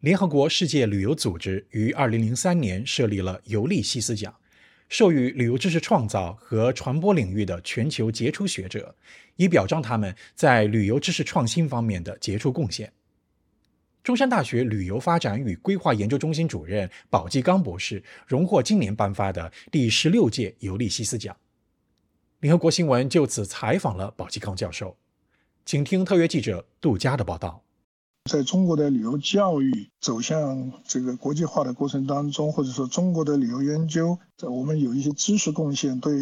联合国世界旅游组织于2003年设立了尤利西斯奖，授予旅游知识创造和传播领域的全球杰出学者，以表彰他们在旅游知识创新方面的杰出贡献。中山大学旅游发展与规划研究中心主任宝继刚博士荣获今年颁发的第十六届尤利西斯奖。联合国新闻就此采访了宝继刚教授，请听特约记者杜佳的报道。在中国的旅游教育走向这个国际化的过程当中，或者说中国的旅游研究，在我们有一些知识贡献，对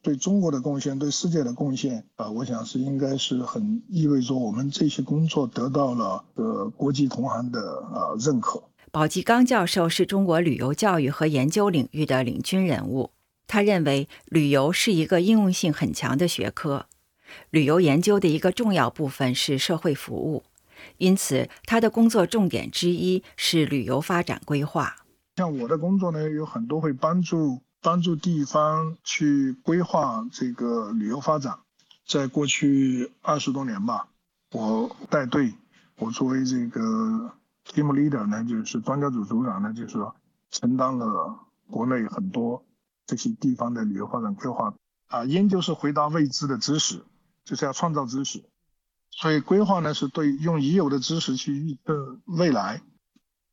对中国的贡献，对世界的贡献啊，我想是应该是很意味着我们这些工作得到了呃国际同行的啊认可。宝继刚教授是中国旅游教育和研究领域的领军人物，他认为旅游是一个应用性很强的学科，旅游研究的一个重要部分是社会服务。因此，他的工作重点之一是旅游发展规划。像我的工作呢，有很多会帮助帮助地方去规划这个旅游发展。在过去二十多年吧，我带队，我作为这个 team leader 呢，就是专家组组长呢，就是说承担了国内很多这些地方的旅游发展规划。啊，研究是回答未知的知识，就是要创造知识。所以规划呢，是对用已有的知识去预测未来。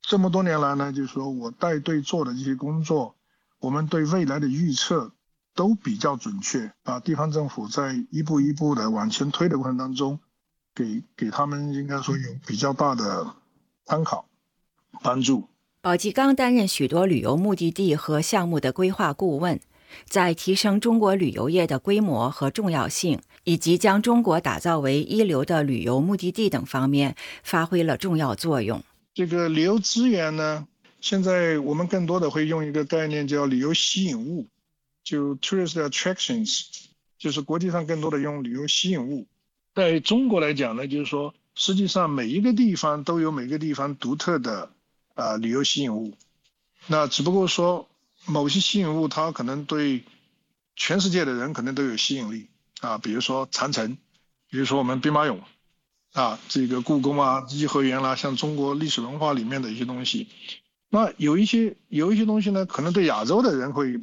这么多年来呢，就是说我带队做的这些工作，我们对未来的预测都比较准确。啊，地方政府在一步一步的往前推的过程当中，给给他们应该说有比较大的参考帮助。宝继刚担任许多旅游目的地和项目的规划顾问。在提升中国旅游业的规模和重要性，以及将中国打造为一流的旅游目的地等方面，发挥了重要作用。这个旅游资源呢，现在我们更多的会用一个概念叫旅游吸引物，就 tourist attractions，就是国际上更多的用旅游吸引物。在中国来讲呢，就是说，实际上每一个地方都有每个地方独特的啊旅游吸引物，那只不过说。某些吸引物，它可能对全世界的人可能都有吸引力啊，比如说长城，比如说我们兵马俑，啊，这个故宫啊、颐和园啦，像中国历史文化里面的一些东西。那有一些有一些东西呢，可能对亚洲的人会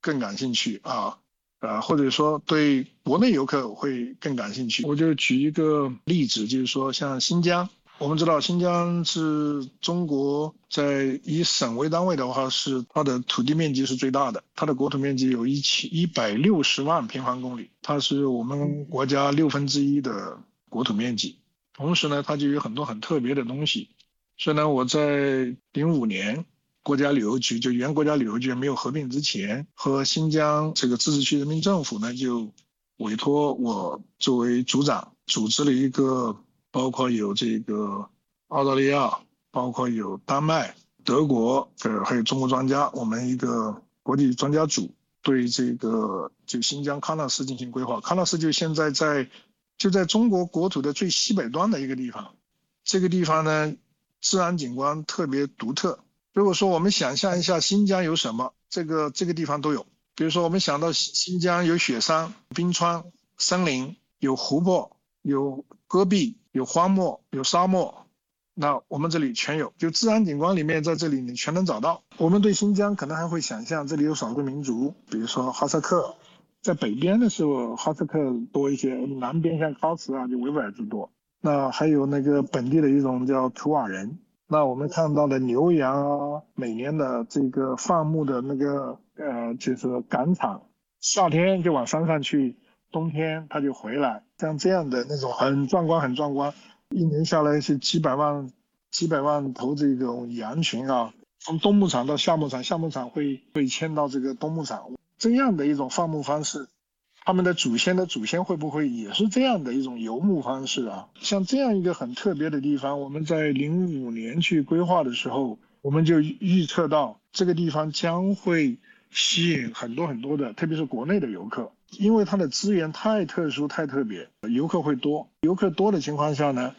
更感兴趣啊，啊，或者说对国内游客会更感兴趣。我就举一个例子，就是说像新疆。我们知道新疆是中国在以省为单位的话，是它的土地面积是最大的，它的国土面积有一千一百六十万平方公里，它是我们国家六分之一的国土面积。同时呢，它就有很多很特别的东西。所以呢，我在零五年国家旅游局就原国家旅游局没有合并之前，和新疆这个自治区人民政府呢就委托我作为组长，组织了一个。包括有这个澳大利亚，包括有丹麦、德国，呃，还有中国专家，我们一个国际专家组对这个就新疆喀纳斯进行规划。喀纳斯就现在在就在中国国土的最西北端的一个地方，这个地方呢，自然景观特别独特。如果说我们想象一下新疆有什么，这个这个地方都有。比如说我们想到新新疆有雪山、冰川、森林，有湖泊，有戈壁。有荒漠，有沙漠，那我们这里全有。就自然景观里面，在这里你全能找到。我们对新疆可能还会想象，这里有少数民族，比如说哈萨克，在北边的时候哈萨克多一些，南边像喀什啊就维吾尔族多。那还有那个本地的一种叫图瓦人。那我们看到的牛羊啊，每年的这个放牧的那个呃，就是赶场，夏天就往山上去。冬天他就回来，像这样的那种很壮观，很壮观。一年下来是几百万、几百万头这种羊群啊，从冬牧场到夏牧场，夏牧场会会迁到这个冬牧场，这样的一种放牧方式，他们的祖先的祖先会不会也是这样的一种游牧方式啊？像这样一个很特别的地方，我们在零五年去规划的时候，我们就预测到这个地方将会吸引很多很多的，特别是国内的游客。因为它的资源太特殊、太特别，游客会多。游客多的情况下呢，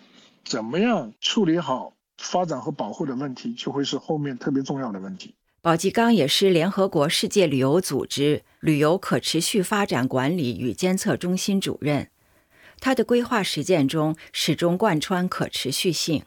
怎么样处理好发展和保护的问题，就会是后面特别重要的问题。宝鸡刚也是联合国世界旅游组织旅游可持续发展管理与监测中心主任，他的规划实践中始终贯穿可持续性。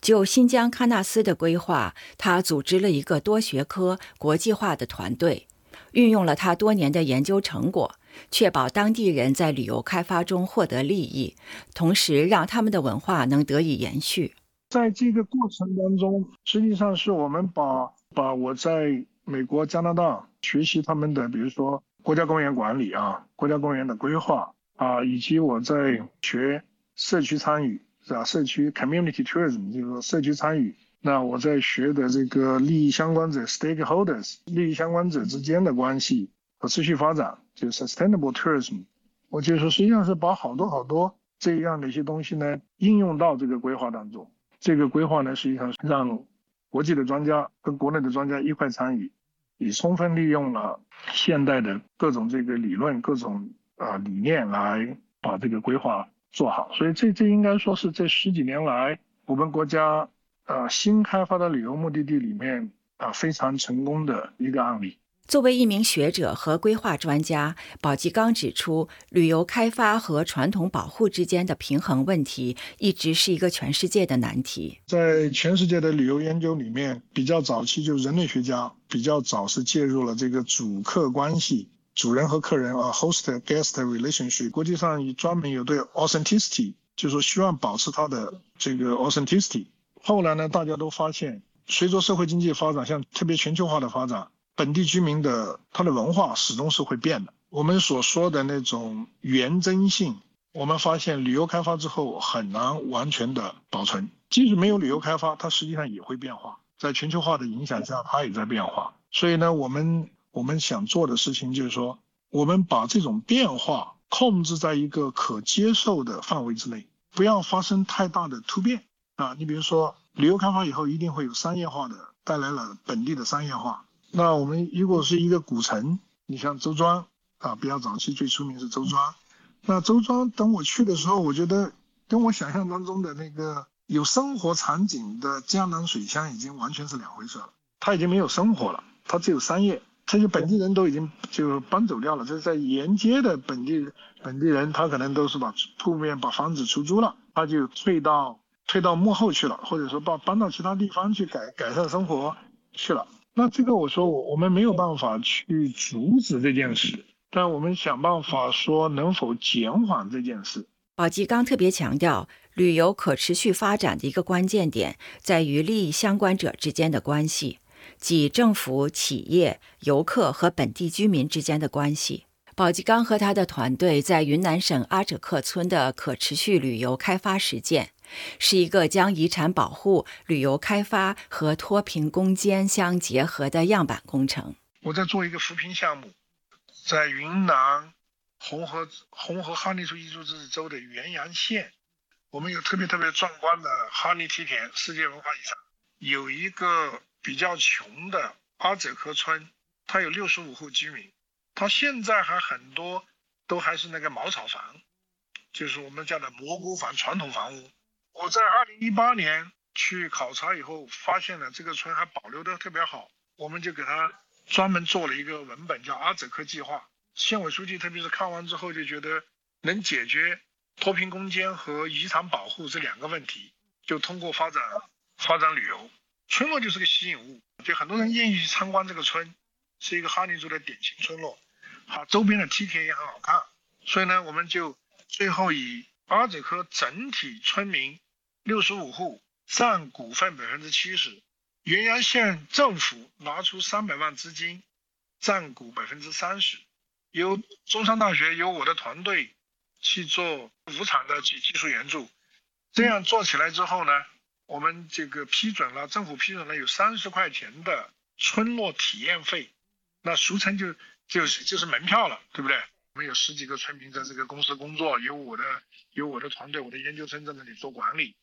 就新疆喀纳斯的规划，他组织了一个多学科、国际化的团队，运用了他多年的研究成果，确保当地人在旅游开发中获得利益，同时让他们的文化能得以延续。在这个过程当中，实际上是我们把把我在美国、加拿大学习他们的，比如说国家公园管理啊、国家公园的规划啊，以及我在学社区参与。是吧？社区 community tourism 就是社区参与。那我在学的这个利益相关者 stakeholders 利益相关者之间的关系可持续发展，就是 sustainable tourism。我就说实际上是把好多好多这样的一些东西呢应用到这个规划当中。这个规划呢实际上是让国际的专家跟国内的专家一块参与，也充分利用了现代的各种这个理论、各种啊理念来把这个规划。做好，所以这这应该说是这十几年来我们国家呃新开发的旅游目的地里面啊非常成功的一个案例。作为一名学者和规划专家，宝吉刚指出，旅游开发和传统保护之间的平衡问题一直是一个全世界的难题。在全世界的旅游研究里面，比较早期就是人类学家比较早是介入了这个主客关系。主人和客人啊，host guest relationship，国际上专门有对 authenticity，就是说希望保持它的这个 authenticity。后来呢，大家都发现，随着社会经济发展，像特别全球化的发展，本地居民的他的文化始终是会变的。我们所说的那种原真性，我们发现旅游开发之后很难完全的保存。即使没有旅游开发，它实际上也会变化，在全球化的影响下，它也在变化。所以呢，我们。我们想做的事情就是说，我们把这种变化控制在一个可接受的范围之内，不要发生太大的突变啊。你比如说，旅游开发以后一定会有商业化的，带来了本地的商业化。那我们如果是一个古城，你像周庄啊，比较早期最出名是周庄。那周庄等我去的时候，我觉得跟我想象当中的那个有生活场景的江南水乡已经完全是两回事了。它已经没有生活了，它只有商业。这些本地人都已经就搬走掉了，就是在沿街的本地本地人，他可能都是把铺面把房子出租了，他就退到退到幕后去了，或者说把搬到其他地方去改改善生活去了。那这个我说我我们没有办法去阻止这件事，但我们想办法说能否减缓这件事。宝吉刚特别强调，旅游可持续发展的一个关键点在于利益相关者之间的关系。即政府、企业、游客和本地居民之间的关系。宝吉刚和他的团队在云南省阿者克村的可持续旅游开发实践，是一个将遗产保护、旅游开发和脱贫攻坚相结合的样板工程。我在做一个扶贫项目，在云南红河红河哈尼族彝族自治州的元阳县，我们有特别特别壮观的哈尼梯田世界文化遗产，有一个。比较穷的阿者克村，它有六十五户居民，它现在还很多都还是那个茅草房，就是我们叫的蘑菇房传统房屋。我在二零一八年去考察以后，发现了这个村还保留的特别好，我们就给他专门做了一个文本，叫阿者科计划。县委书记特别是看完之后就觉得能解决脱贫攻坚和遗产保护这两个问题，就通过发展发展旅游。村落就是个吸引物，就很多人愿意去参观这个村，是一个哈尼族的典型村落，好，周边的梯田也很好看，所以呢，我们就最后以阿者科整体村民六十五户占股份百分之七十，元阳县政府拿出三百万资金，占股百分之三十，由中山大学由我的团队去做无偿的技技术援助，这样做起来之后呢？我们这个批准了，政府批准了有三十块钱的村落体验费，那俗称就就是就是门票了，对不对？我们有十几个村民在这个公司工作，有我的有我的团队，我的研究生在那里做管理。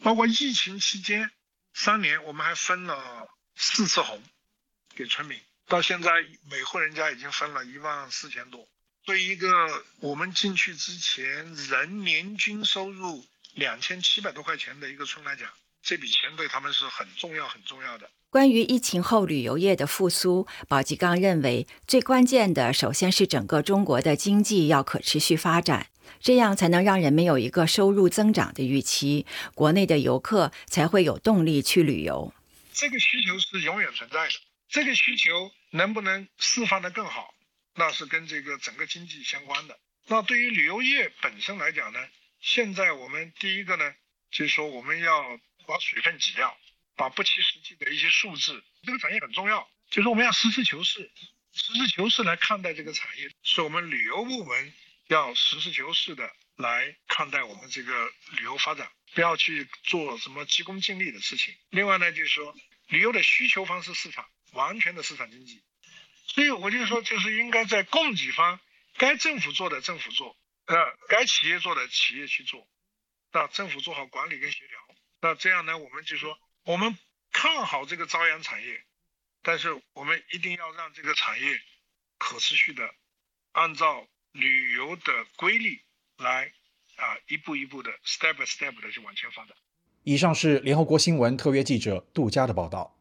包括疫情期间三年，我们还分了四次红给村民，到现在每户人家已经分了一万四千多。对一个我们进去之前人年均收入两千七百多块钱的一个村来讲。这笔钱对他们是很重要、很重要的。关于疫情后旅游业的复苏，宝吉刚认为，最关键的首先是整个中国的经济要可持续发展，这样才能让人们有一个收入增长的预期，国内的游客才会有动力去旅游。这个需求是永远存在的，这个需求能不能释放得更好，那是跟这个整个经济相关的。那对于旅游业本身来讲呢，现在我们第一个呢，就是说我们要把水分挤掉。把不切实际的一些数字，这个产业很重要，就是我们要实事求是，实事求是来看待这个产业，是我们旅游部门要实事求是的来看待我们这个旅游发展，不要去做什么急功近利的事情。另外呢，就是说旅游的需求方是市场，完全的市场经济，所以我就说，就是应该在供给方，该政府做的政府做，呃，该企业做的企业去做，那政府做好管理跟协调，那这样呢，我们就说。我们看好这个朝阳产业，但是我们一定要让这个产业可持续的按照旅游的规律来啊，一步一步的 step by step 的去往前发展。以上是联合国新闻特约记者杜佳的报道。